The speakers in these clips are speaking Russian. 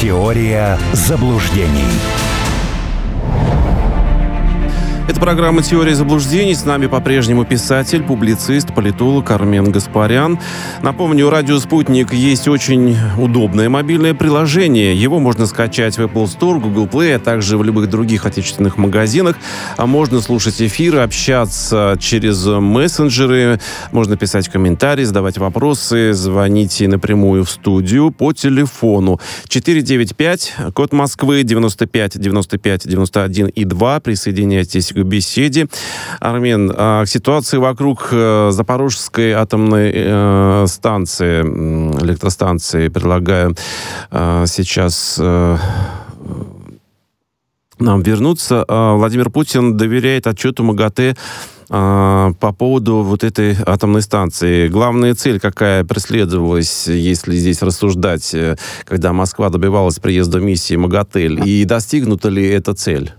Теория заблуждений. Это программа «Теория заблуждений». С нами по-прежнему писатель, публицист, политолог Армен Гаспарян. Напомню, у «Радио Спутник» есть очень удобное мобильное приложение. Его можно скачать в Apple Store, Google Play, а также в любых других отечественных магазинах. А можно слушать эфиры, общаться через мессенджеры, можно писать комментарии, задавать вопросы, звоните напрямую в студию по телефону 495, код Москвы 95 95 91 и 2. Присоединяйтесь беседе. Армен, а, к ситуации вокруг э, Запорожской атомной э, станции, электростанции, предлагаю э, сейчас нам вернуться. А, Владимир Путин доверяет отчету МАГАТЭ а, по поводу вот этой атомной станции. Главная цель какая преследовалась, если здесь рассуждать, когда Москва добивалась приезда миссии МАГАТЭЛь, и достигнута ли эта цель?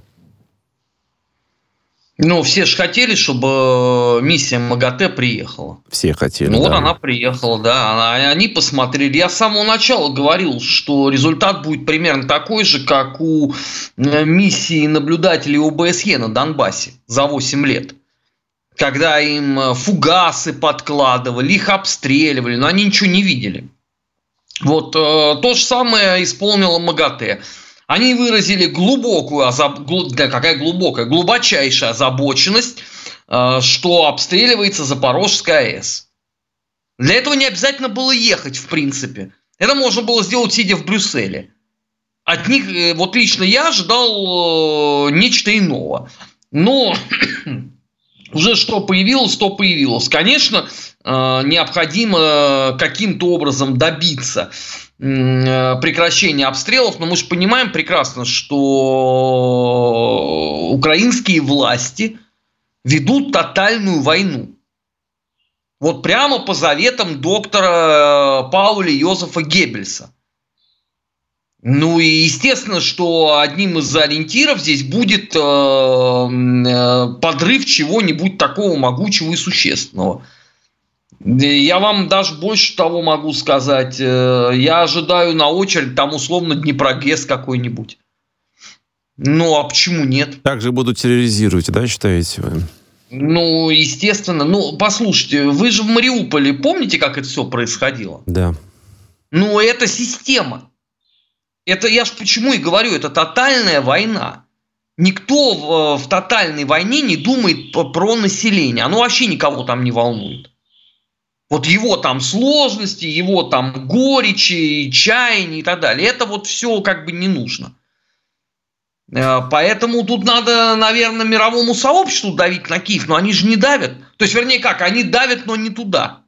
Ну, все же хотели, чтобы э, миссия МАГАТЭ приехала. Все хотели, Ну, да. вот она приехала, да. Она, они посмотрели. Я с самого начала говорил, что результат будет примерно такой же, как у э, миссии наблюдателей ОБСЕ на Донбассе за 8 лет. Когда им э, фугасы подкладывали, их обстреливали, но они ничего не видели. Вот то же самое исполнила МАГАТЭ. Они выразили глубокую, озаб... да, какая глубокая, глубочайшая озабоченность, э, что обстреливается Запорожская АЭС. Для этого не обязательно было ехать, в принципе. Это можно было сделать, сидя в Брюсселе. От них, э, вот лично я ожидал э, нечто иного. Но уже что появилось, то появилось. Конечно, необходимо каким-то образом добиться прекращения обстрелов, но мы же понимаем прекрасно, что украинские власти ведут тотальную войну. Вот прямо по заветам доктора э, Пауля Йозефа Геббельса. Ну и естественно, что одним из ориентиров здесь будет э, подрыв чего-нибудь такого могучего и существенного. Я вам даже больше того могу сказать. Э, я ожидаю на очередь там условно Днепрогресс какой-нибудь. Ну, а почему нет? Также будут терроризировать, да, считаете вы? Ну, естественно. Ну, послушайте, вы же в Мариуполе помните, как это все происходило? Да. Ну, это система. Это я ж почему и говорю, это тотальная война. Никто в, в тотальной войне не думает про население. Оно вообще никого там не волнует. Вот его там сложности, его там горечи, чаяния и так далее. Это вот все как бы не нужно. Э, поэтому тут надо, наверное, мировому сообществу давить на Киев, но они же не давят. То есть, вернее, как, они давят, но не туда.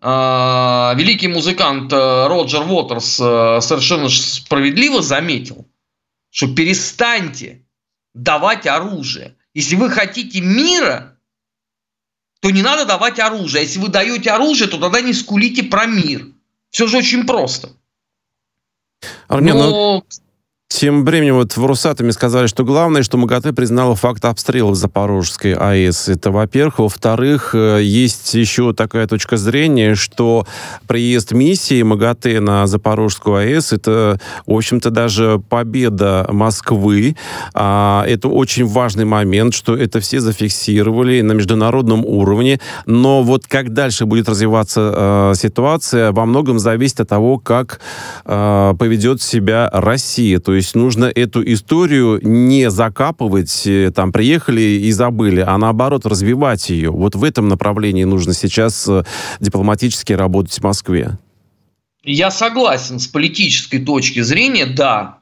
Э, великий музыкант э, Роджер Уотерс совершенно справедливо заметил, что перестаньте давать оружие. Если вы хотите мира, то не надо давать оружие. А если вы даете оружие, то тогда не скулите про мир. Все же очень просто. Армен, Но... ну, тем временем вот в Росатоме сказали, что главное, что МАГАТЭ признала факт обстрелов Запорожской АЭС. Это, во-первых. Во-вторых, э, есть еще такая точка зрения, что приезд миссии МАГАТЭ на Запорожскую АЭС это, в общем-то, даже победа Москвы. А, это очень важный момент, что это все зафиксировали на международном уровне. Но вот как дальше будет развиваться э, ситуация, во многом зависит от того, как э, поведет себя Россия. То есть есть нужно эту историю не закапывать, э, там, приехали и забыли, а наоборот развивать ее. Вот в этом направлении нужно сейчас э, дипломатически работать в Москве. Я согласен с политической точки зрения, да,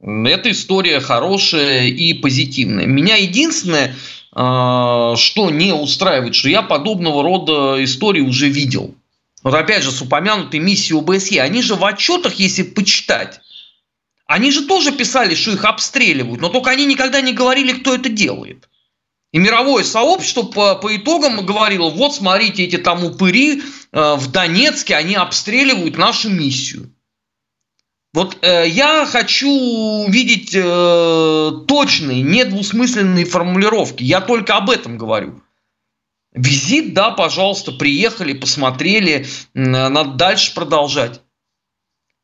эта история хорошая и позитивная. Меня единственное, э, что не устраивает, что я подобного рода истории уже видел. Вот опять же, с упомянутой миссией ОБСЕ, они же в отчетах, если почитать, они же тоже писали, что их обстреливают, но только они никогда не говорили, кто это делает. И мировое сообщество по, по итогам говорило, вот смотрите, эти там упыри э, в Донецке, они обстреливают нашу миссию. Вот э, я хочу видеть э, точные, недвусмысленные формулировки. Я только об этом говорю. Визит, да, пожалуйста, приехали, посмотрели, надо дальше продолжать.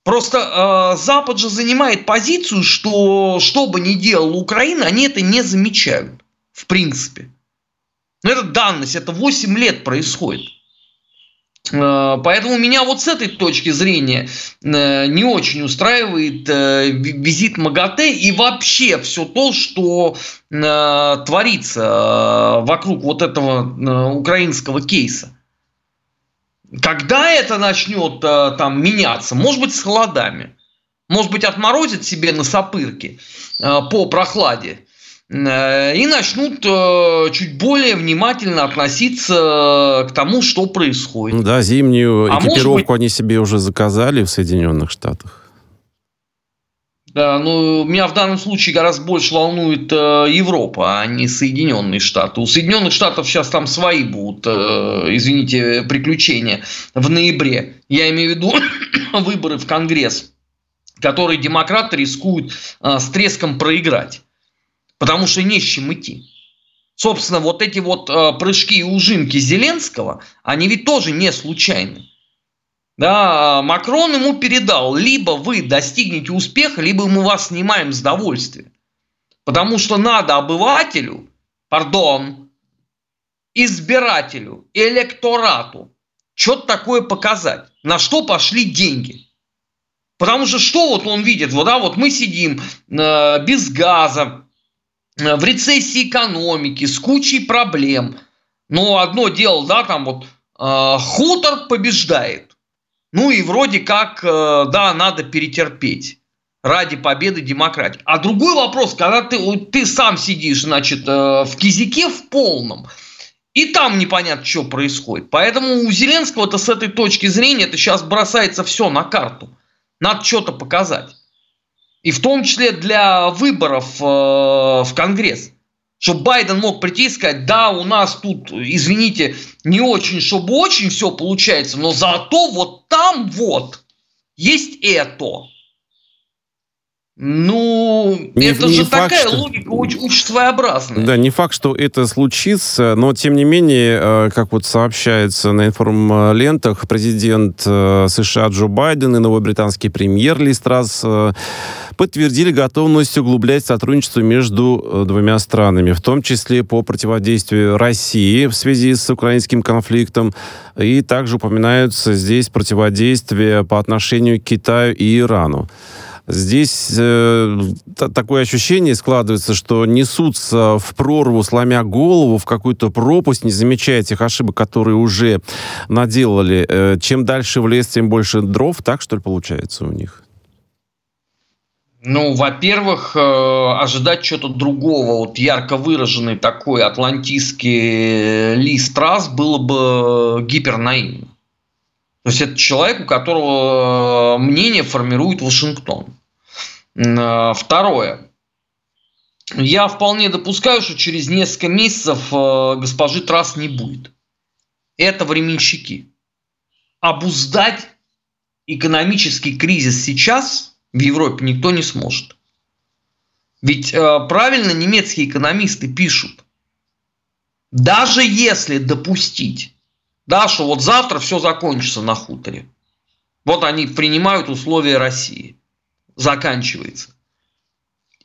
Просто э, Запад же занимает позицию, что что бы ни делала Украина, они это не замечают. В принципе. Но это данность, это 8 лет происходит. Э, поэтому меня вот с этой точки зрения э, не очень устраивает э, визит МАГАТЭ и вообще все то, что творится вокруг вот этого украинского кейса. Когда это начнет там меняться? Может быть, с холодами. Может быть, отморозит себе на сопырке по прохладе. Э, и начнут э, чуть более внимательно относиться к тому, что происходит. Да, зимнюю а экипировку быть... они себе уже заказали в Соединенных Штатах. Да, ну, меня в данном случае гораздо больше волнует э, Европа, а не Соединенные Штаты. У Соединенных Штатов сейчас там свои будут, э, извините, приключения в ноябре. Я имею в виду выборы в Конгресс, которые демократы рискуют э, с треском проиграть потому что не с чем идти. Собственно, вот эти вот э, прыжки и ужимки Зеленского, они ведь тоже не случайны. Да, Макрон ему передал, либо вы достигнете успеха, либо мы вас снимаем с довольствия. Потому что надо обывателю, пардон, избирателю, электорату что-то такое показать, на что пошли деньги. Потому что что вот он видит, вот, да, вот мы сидим э, без газа, Э, в рецессии экономики, с кучей проблем. Но одно дело, да, там вот э, хутор побеждает. Ну и вроде как, э, да, надо перетерпеть ради победы демократии. А другой вопрос, когда ты, ты сам сидишь, значит, э, в кизике в полном, и там непонятно, что происходит. Поэтому у Зеленского-то с этой точки зрения это сейчас бросается все на карту. Надо что-то показать. И в том числе для выборов э, в Конгресс. Чтобы Байден мог прийти и сказать, да, у нас тут, извините, не очень, чтобы очень все получается, но зато вот там вот есть это. Ну, не, это не же факт, такая что... логика очень, своеобразная. Да, не факт, что это случится, но тем не менее, э, как вот сообщается на информлентах, президент э, США Джо Байден и новый британский премьер Ли Страс э, подтвердили готовность углублять сотрудничество между двумя странами, в том числе по противодействию России в связи с украинским конфликтом, и также упоминаются здесь противодействие по отношению к Китаю и Ирану. Здесь э, такое ощущение складывается, что несутся в прорву, сломя голову, в какую-то пропасть, не замечая тех ошибок, которые уже наделали. Э, чем дальше в лес, тем больше дров. Так, что ли, получается у них? Ну, во-первых, э, ожидать чего-то другого, вот ярко выраженный такой атлантистский лист раз было бы гипернаивно. То есть это человек, у которого э, мнение формирует Вашингтон. Э, второе. Я вполне допускаю, что через несколько месяцев э, госпожи Трасс не будет. Это временщики. Обуздать экономический кризис сейчас в Европе никто не сможет. Ведь правильно немецкие экономисты пишут, даже если допустить да, что вот завтра все закончится на хуторе. Вот они принимают условия России. Заканчивается.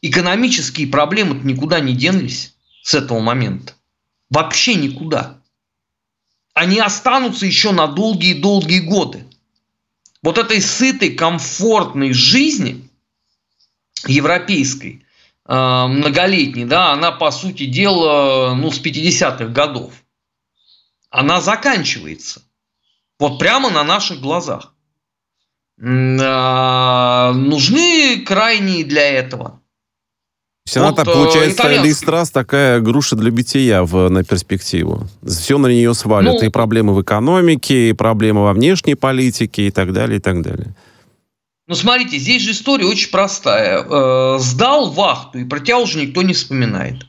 Экономические проблемы никуда не денлись с этого момента. Вообще никуда. Они останутся еще на долгие-долгие годы. Вот этой сытой, комфортной жизни европейской, э, многолетней, да, она, по сути дела, ну, с 50-х годов она заканчивается. Вот прямо на наших глазах. А, нужны крайние для этого. Она вот, получается, Листрас такая груша для бития в, на перспективу. Все на нее свалят. Ну, и проблемы в экономике, и проблемы во внешней политике, и так далее, и так далее. Ну, смотрите, здесь же история очень простая. Э, сдал вахту, и про тебя уже никто не вспоминает.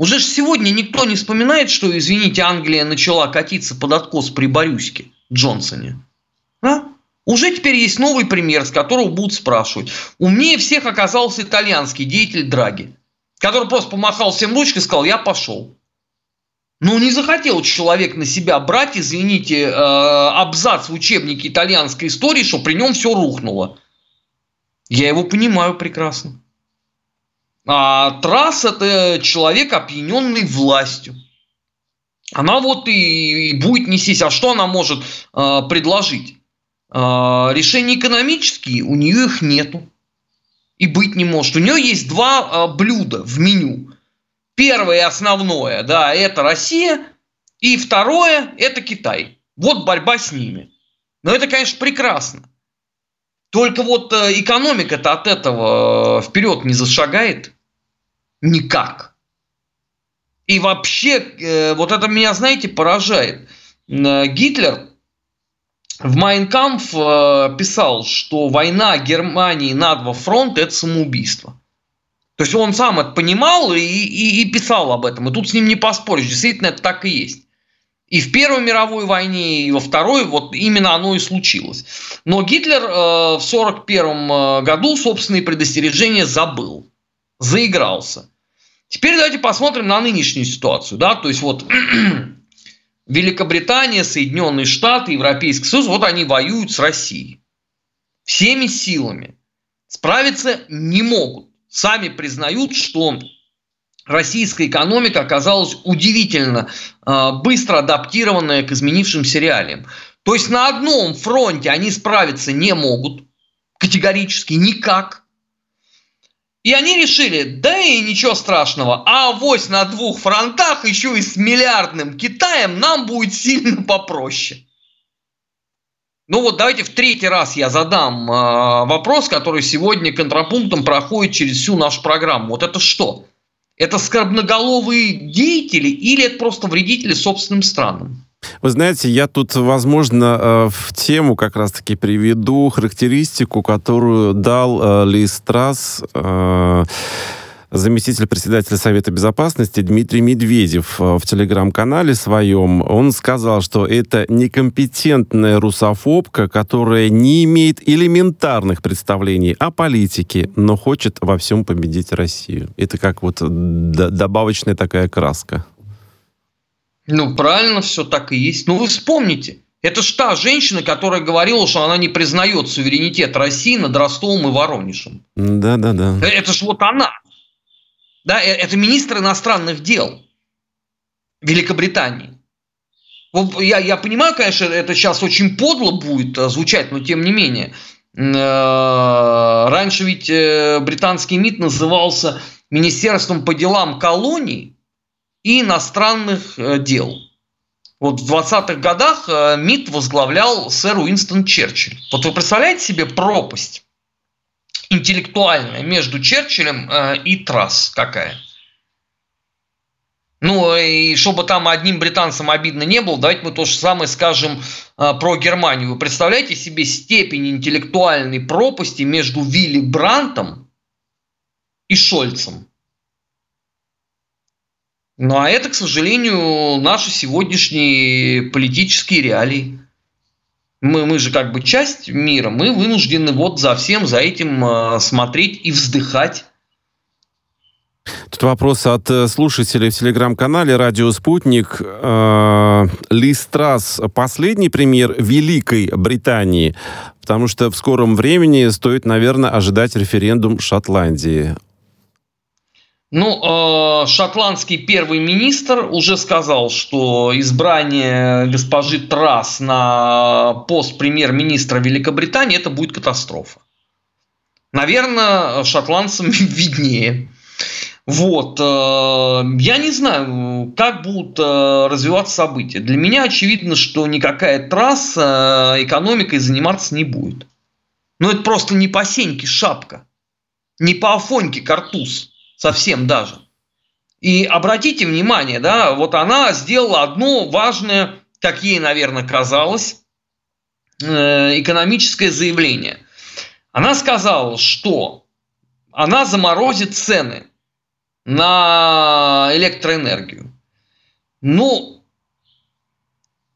Уже ж сегодня никто не вспоминает, что, извините, Англия начала катиться под откос при Борюське Джонсоне. А? Уже теперь есть новый пример, с которого будут спрашивать. Умнее всех оказался итальянский деятель Драги, который просто помахал всем ручкой и сказал, я пошел. Ну, не захотел человек на себя брать, извините, э, абзац в учебнике итальянской истории, что при нем все рухнуло. Я его понимаю прекрасно. А Трасс – это человек, опьяненный властью. Она вот и, будет нестись. А что она может э, предложить? Э, решения экономические, у нее их нету. И быть не может. У нее есть два э, блюда в меню. Первое основное, да, это Россия. И второе – это Китай. Вот борьба с ними. Но это, конечно, прекрасно. Только вот э, экономика-то от этого э, вперед не зашагает никак. И вообще, э, вот это меня, знаете, поражает. Гитлер в Майнкамф писал, что война Германии на два фронта – это самоубийство. То есть он сам это понимал и, и, и писал об этом. И тут с ним не поспоришь. Действительно, это так и есть. И в Первой мировой войне, и во Второй, вот именно оно и случилось. Но Гитлер э, в 1941 э, году собственные предостережения забыл, заигрался. Теперь давайте посмотрим на нынешнюю ситуацию. Да? То есть вот Великобритания, Соединенные Штаты, Европейский Союз, вот они воюют с Россией. Всеми силами. Справиться не могут. Сами признают, что российская экономика оказалась удивительно э, быстро адаптированная к изменившимся реалиям. То есть на одном фронте они справиться не могут, категорически никак. И они решили, да и ничего страшного, а авось на двух фронтах еще и с миллиардным Китаем нам будет сильно попроще. Ну вот давайте в третий раз я задам э, вопрос, который сегодня контрапунктом проходит через всю нашу программу. Вот это что? Это скорбноголовые деятели или это просто вредители собственным странам? Вы знаете, я тут, возможно, э, в тему как раз-таки приведу характеристику, которую дал э, Ли Страс э, заместитель председателя Совета Безопасности Дмитрий Медведев в телеграм-канале своем, он сказал, что это некомпетентная русофобка, которая не имеет элементарных представлений о политике, но хочет во всем победить Россию. Это как вот добавочная такая краска. Ну, правильно все так и есть. Ну, вы вспомните, это ж та женщина, которая говорила, что она не признает суверенитет России над Ростовом и Воронежем. Да, да, да. Это ж вот она. Да, э, это министр иностранных дел Великобритании. Я, я понимаю, конечно, это сейчас очень подло будет э, звучать, но тем не менее. Э, раньше ведь британский МИД назывался Министерством по делам колоний и иностранных дел. Вот в 20-х годах МИД возглавлял сэр Уинстон Черчилль. Вот вы представляете себе пропасть? интеллектуальная между Черчиллем э, и Трасс какая? Ну, и чтобы там одним британцам обидно не было, давайте мы то же самое скажем э, про Германию. Вы представляете себе степень интеллектуальной пропасти между Вилли Брантом и Шольцем? Ну, а это, к сожалению, наши сегодняшние политические реалии мы, мы же как бы часть мира, мы вынуждены вот за всем, за этим э, смотреть и вздыхать. Тут вопрос от э, слушателей в телеграм-канале «Радио Спутник». Э, Ли Страс – последний пример Великой Британии, потому что в скором времени стоит, наверное, ожидать референдум Шотландии. Ну, э, шотландский первый министр уже сказал, что избрание госпожи Трасс на пост премьер-министра Великобритании это будет катастрофа. Наверное, шотландцам виднее. Вот. Э, я не знаю, как будут э, развиваться события. Для меня очевидно, что никакая трасса экономикой заниматься не будет. Ну, это просто не по сеньке шапка, не по афоньке картуз совсем даже. И обратите внимание, да, вот она сделала одно важное, как ей, наверное, казалось, э, экономическое заявление. Она сказала, что она заморозит цены на электроэнергию. Ну,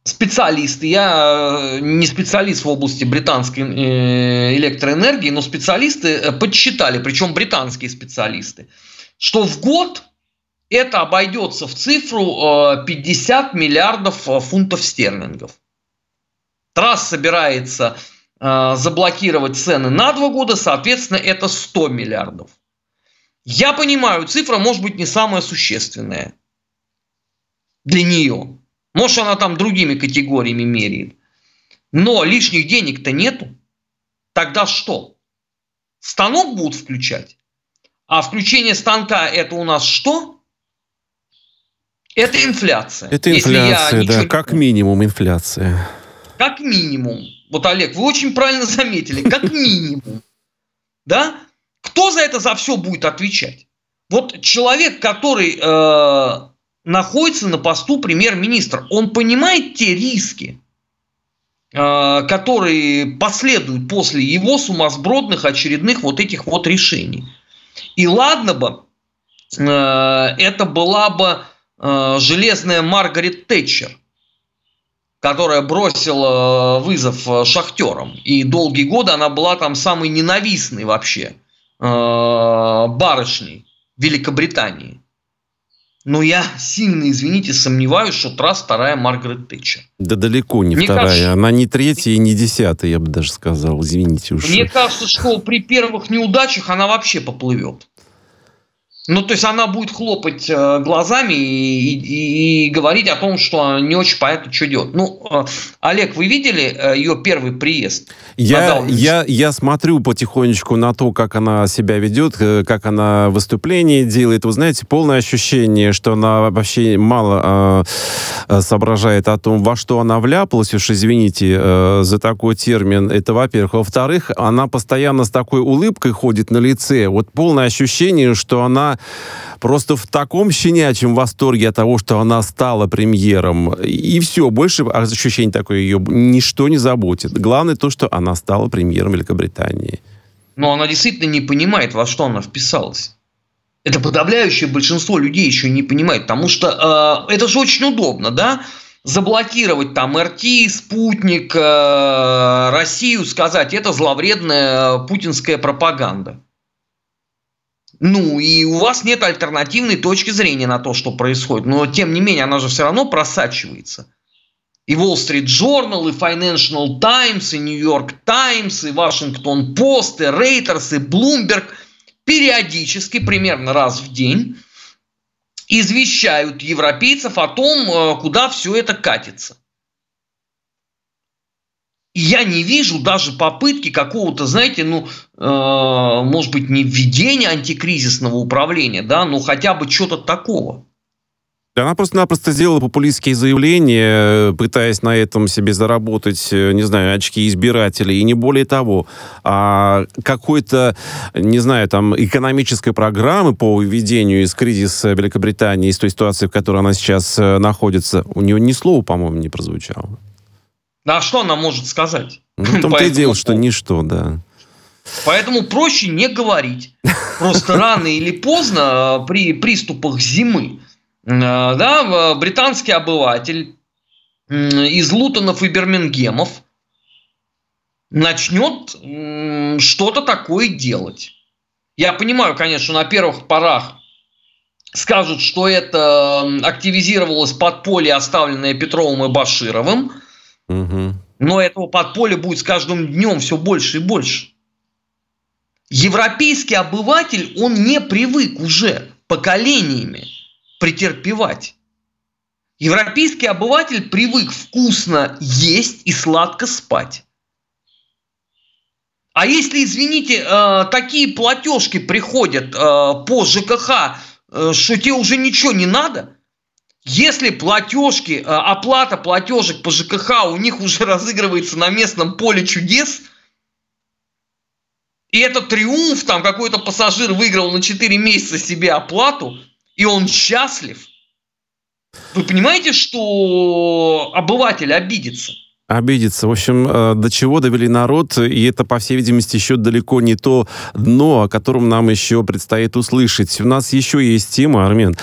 специалисты, я э, не специалист в области британской э, электроэнергии, но специалисты подсчитали, причем британские специалисты, что в год это обойдется в цифру 50 э, миллиардов э, фунтов стерлингов. Трасс собирается э, заблокировать цены на два года, соответственно, это 100 миллиардов. Я понимаю, цифра может быть не самая существенная для нее. Может, она там другими категориями меряет. Но лишних денег-то нету. Тогда что? Станок будут включать? А включение станка это у нас что? Это инфляция. Это инфляция, да, как минимум инфляция. Как минимум. Вот, Олег, вы очень правильно заметили, как минимум. Да? Кто за это за все будет отвечать? Вот человек, который э, находится на посту премьер-министра, он понимает те риски, э, которые последуют после его сумасбродных очередных вот этих вот решений. И ладно бы, э, это была бы э, железная Маргарет Тэтчер, которая бросила вызов шахтерам. И долгие годы она была там самой ненавистной вообще барышней Великобритании. Но я сильно, извините, сомневаюсь, что раз вторая Маргарет Тэтчер. Да далеко не Мне вторая. Кажется, Она не третья и не десятая, я бы даже сказал. Извините уж. Мне кажется, что при первых неудачах она вообще поплывет. Ну, то есть она будет хлопать э, глазами и, и, и говорить о том, что не очень понятно, что делать. Ну, э, Олег, вы видели э, ее первый приезд? Я, я, я смотрю потихонечку на то, как она себя ведет, э, как она выступление делает. Вы знаете, полное ощущение, что она вообще мало э, соображает о том, во что она вляпалась. Уж извините э, за такой термин. Это, во-первых. Во-вторых, она постоянно с такой улыбкой ходит на лице. Вот полное ощущение, что она просто в таком щенячьем восторге от того, что она стала премьером. И все, больше ощущение такое ее ничто не заботит. Главное то, что она стала премьером Великобритании. Но она действительно не понимает, во что она вписалась. Это подавляющее большинство людей еще не понимает, потому что э, это же очень удобно, да? Заблокировать там РТ, Спутник, э, Россию, сказать, это зловредная путинская пропаганда. Ну, и у вас нет альтернативной точки зрения на то, что происходит. Но, тем не менее, она же все равно просачивается. И Wall Street Journal, и Financial Times, и New York Times, и Washington Post, и Reuters, и Bloomberg периодически, примерно раз в день, извещают европейцев о том, э, куда все это катится. Я не вижу даже попытки какого-то, знаете, ну, э, может быть, не введения антикризисного управления, да, но хотя бы что-то такого. Она просто-напросто сделала популистские заявления, пытаясь на этом себе заработать, э, не знаю, очки избирателей, и не более того. А какой-то, не знаю, там, экономической программы по выведению из кризиса Великобритании, из той ситуации, в которой она сейчас э, находится, у нее ни слова, по-моему, не прозвучало. А что она может сказать? Ну, в том-то и дело, что ничто, да. Поэтому проще не говорить. Просто рано или поздно э, при приступах зимы э, да, британский обыватель из Лутонов и Бирмингемов начнет что-то такое делать. Я понимаю, конечно, на первых порах скажут, что это активизировалось подполье, оставленное Петровым и Башировым – Угу. Но этого подполья будет с каждым днем все больше и больше. Европейский обыватель, он не привык уже поколениями претерпевать. Европейский обыватель привык вкусно есть и сладко спать. А если, извините, э, такие платежки приходят э, по ЖКХ, э, что тебе уже ничего не надо, если платежки, э, оплата платежек по ЖКХ у них уже разыгрывается на местном поле чудес, и это триумф, там какой-то пассажир выиграл на 4 месяца себе оплату, и он счастлив, вы понимаете, что обыватель обидится? Обидеться. В общем, э, до чего довели народ, и это, по всей видимости, еще далеко не то дно, о котором нам еще предстоит услышать. У нас еще есть тема, Армен.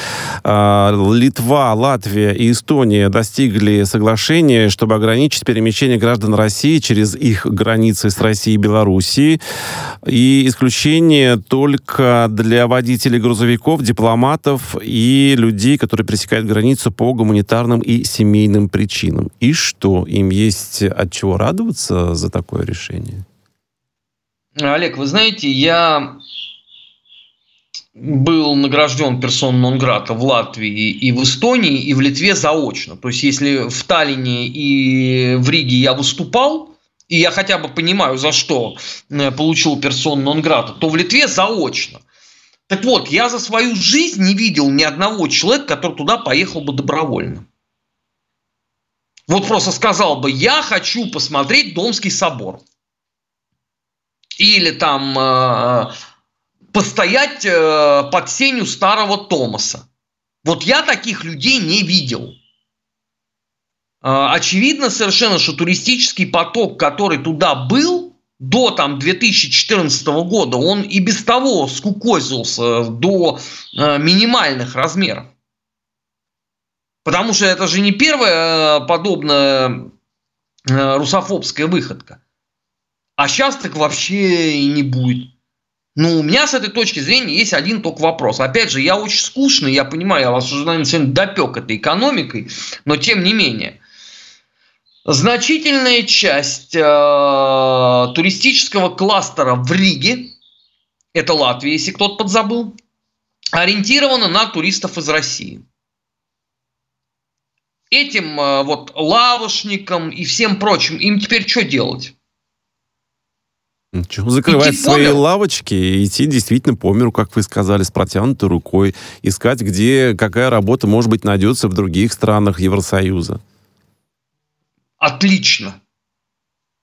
А, Литва, Латвия и Эстония достигли соглашения, чтобы ограничить перемещение граждан России через их границы с Россией и Белоруссией. И исключение только для водителей грузовиков, дипломатов и людей, которые пересекают границу по гуманитарным и семейным причинам. И что? Им есть есть от чего радоваться за такое решение? Олег, вы знаете, я был награжден персон Нонграта в Латвии и в Эстонии, и в Литве заочно. То есть, если в Таллине и в Риге я выступал, и я хотя бы понимаю, за что э, получил персон Нонграта, то в Литве заочно. Так вот, я за свою жизнь не видел ни одного человека, который туда поехал бы добровольно. Вот просто сказал бы, я хочу посмотреть Домский собор. Или там э, постоять э, под сенью старого Томаса. Вот я таких людей не видел. Э, очевидно совершенно, что туристический поток, который туда был до там, 2014 года, он и без того скукозился до э, минимальных размеров. Потому что это же не первая подобная русофобская выходка. А сейчас так вообще и не будет. Ну, у меня с этой точки зрения есть один только вопрос. Опять же, я очень скучный, я понимаю, я вас уже, наверное, сегодня допек этой экономикой, но тем не менее. Значительная часть э, туристического кластера в Риге, это Латвия, если кто-то подзабыл, ориентирована на туристов из России. Этим э, вот лавошникам и всем прочим, им теперь что делать? Ничего, закрывать идти свои лавочки и идти действительно по миру, как вы сказали, с протянутой рукой, искать, где какая работа, может быть, найдется в других странах Евросоюза. Отлично.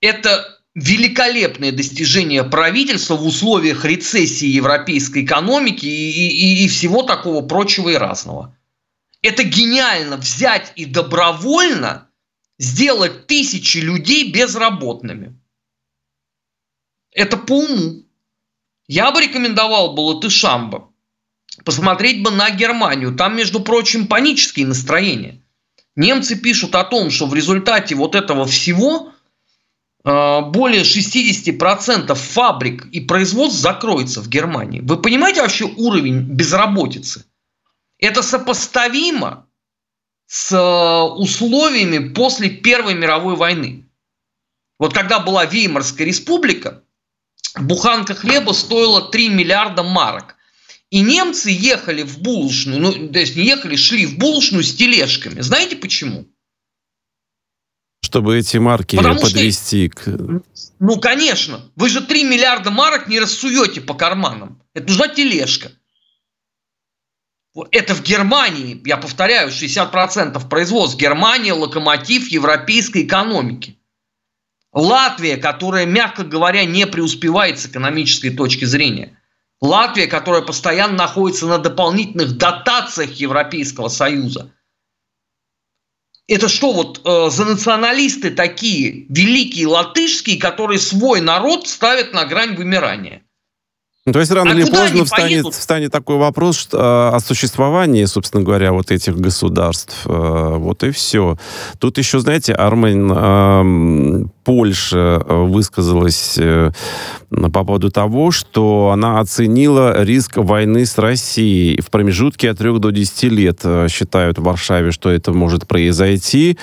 Это великолепное достижение правительства в условиях рецессии европейской экономики и, и, и всего такого прочего и разного. Это гениально взять и добровольно сделать тысячи людей безработными. Это по уму. Я бы рекомендовал бы латышам бы посмотреть бы на Германию. Там, между прочим, панические настроения. Немцы пишут о том, что в результате вот этого всего э, более 60% фабрик и производств закроется в Германии. Вы понимаете вообще уровень безработицы? Это сопоставимо с э, условиями после Первой мировой войны. Вот когда была Веймарская республика, буханка хлеба стоила 3 миллиарда марок. И немцы ехали в булочную, ну, то есть не ехали, шли в булочную с тележками. Знаете почему? Чтобы эти марки Потому подвести что, к... Ну, конечно. Вы же 3 миллиарда марок не рассуете по карманам. Это нужна тележка. Это в Германии, я повторяю, 60% производств. Германия – локомотив европейской экономики. Латвия, которая, мягко говоря, не преуспевает с экономической точки зрения. Латвия, которая постоянно находится на дополнительных дотациях Европейского Союза. Это что вот э, за националисты такие великие латышские, которые свой народ ставят на грань вымирания? Ну, то есть рано а или поздно встанет, встанет такой вопрос что, а, о существовании, собственно говоря, вот этих государств. А, вот и все. Тут еще, знаете, Армен, а, Польша высказалась э, по поводу того, что она оценила риск войны с Россией в промежутке от 3 до 10 лет. Э, считают в Варшаве, что это может произойти.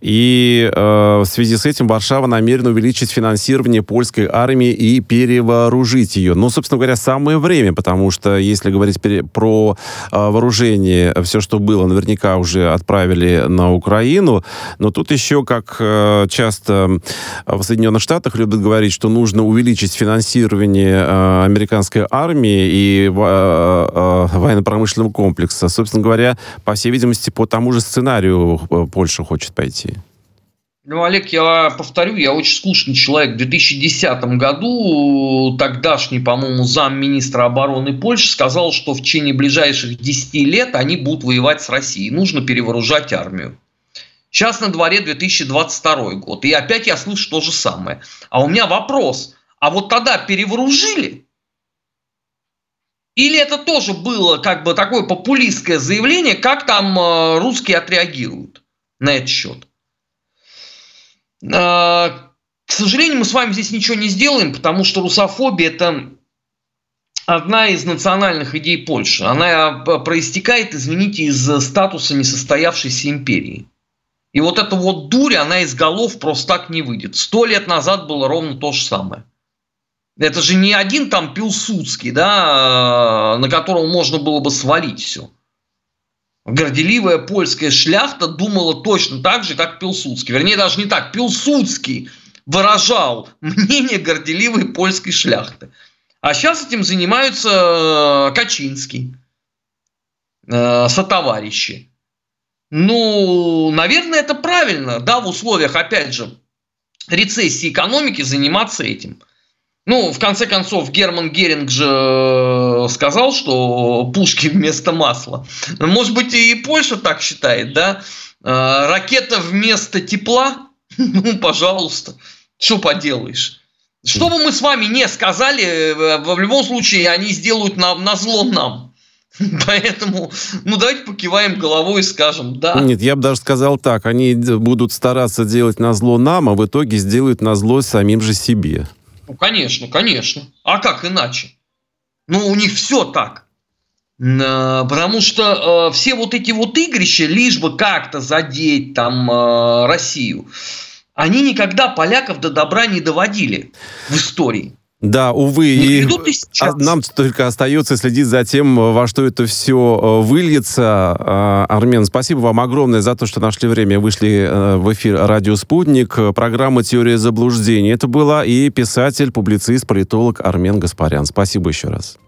И э, в связи с этим Варшава намерена увеличить финансирование польской армии и перевооружить ее. Ну, собственно говоря, самое время, потому что если говорить про вооружение, все, что было, наверняка уже отправили на Украину. Но тут еще, как э, часто в Соединенных Штатах любят говорить, что нужно увеличить финансирование э, американской армии и э, военно-промышленного комплекса. Собственно говоря, по всей видимости, по тому же сценарию Польша хочет пойти. Ну, Олег, я повторю, я очень скучный человек. В 2010 году тогдашний, по-моему, замминистра обороны Польши сказал, что в течение ближайших 10 лет они будут воевать с Россией. Нужно перевооружать армию. Сейчас на дворе 2022 год. И опять я слышу то же самое. А у меня вопрос. А вот тогда перевооружили? Или это тоже было как бы такое популистское заявление, как там э, русские отреагируют на этот счет? А, к сожалению, мы с вами здесь ничего не сделаем, потому что русофобия – это одна из национальных идей Польши. Она а, проистекает, извините, из статуса несостоявшейся империи. И вот эта вот дурь, она из голов просто так не выйдет. Сто лет назад было ровно то же самое. Это же не один там Пилсудский, да, на которого можно было бы свалить все. Горделивая польская шляхта думала точно так же, как Пилсудский. Вернее, даже не так. Пилсудский выражал мнение горделивой польской шляхты. А сейчас этим занимаются э, Качинский, э, сотоварищи. Ну, наверное, это правильно, да, в условиях, опять же, рецессии экономики заниматься этим. Ну, в конце концов, Герман Геринг же э, сказал, что пушки вместо масла. Может быть, и Польша так считает, да? Э, ракета вместо тепла? Ну, пожалуйста. Что поделаешь? Что бы мы с вами не сказали, э, в любом случае они сделают на, на зло нам. Поэтому, ну, давайте покиваем головой и скажем, да. Нет, я бы даже сказал так. Они будут стараться делать на зло нам, а в итоге сделают на зло самим же себе. Ну, конечно, конечно. А как иначе? Ну, у них все так. Э, потому что э, все вот эти вот игрища, лишь бы как-то задеть там э, Россию, они никогда поляков до добра не доводили в истории. Да, увы, и, и а нам только остается следить за тем, во что это все э, выльется. А, Армен, спасибо вам огромное за то, что нашли время, вышли э, в эфир «Радио Спутник», программа «Теория заблуждений». Это была и писатель, публицист, политолог Армен Гаспарян. Спасибо еще раз.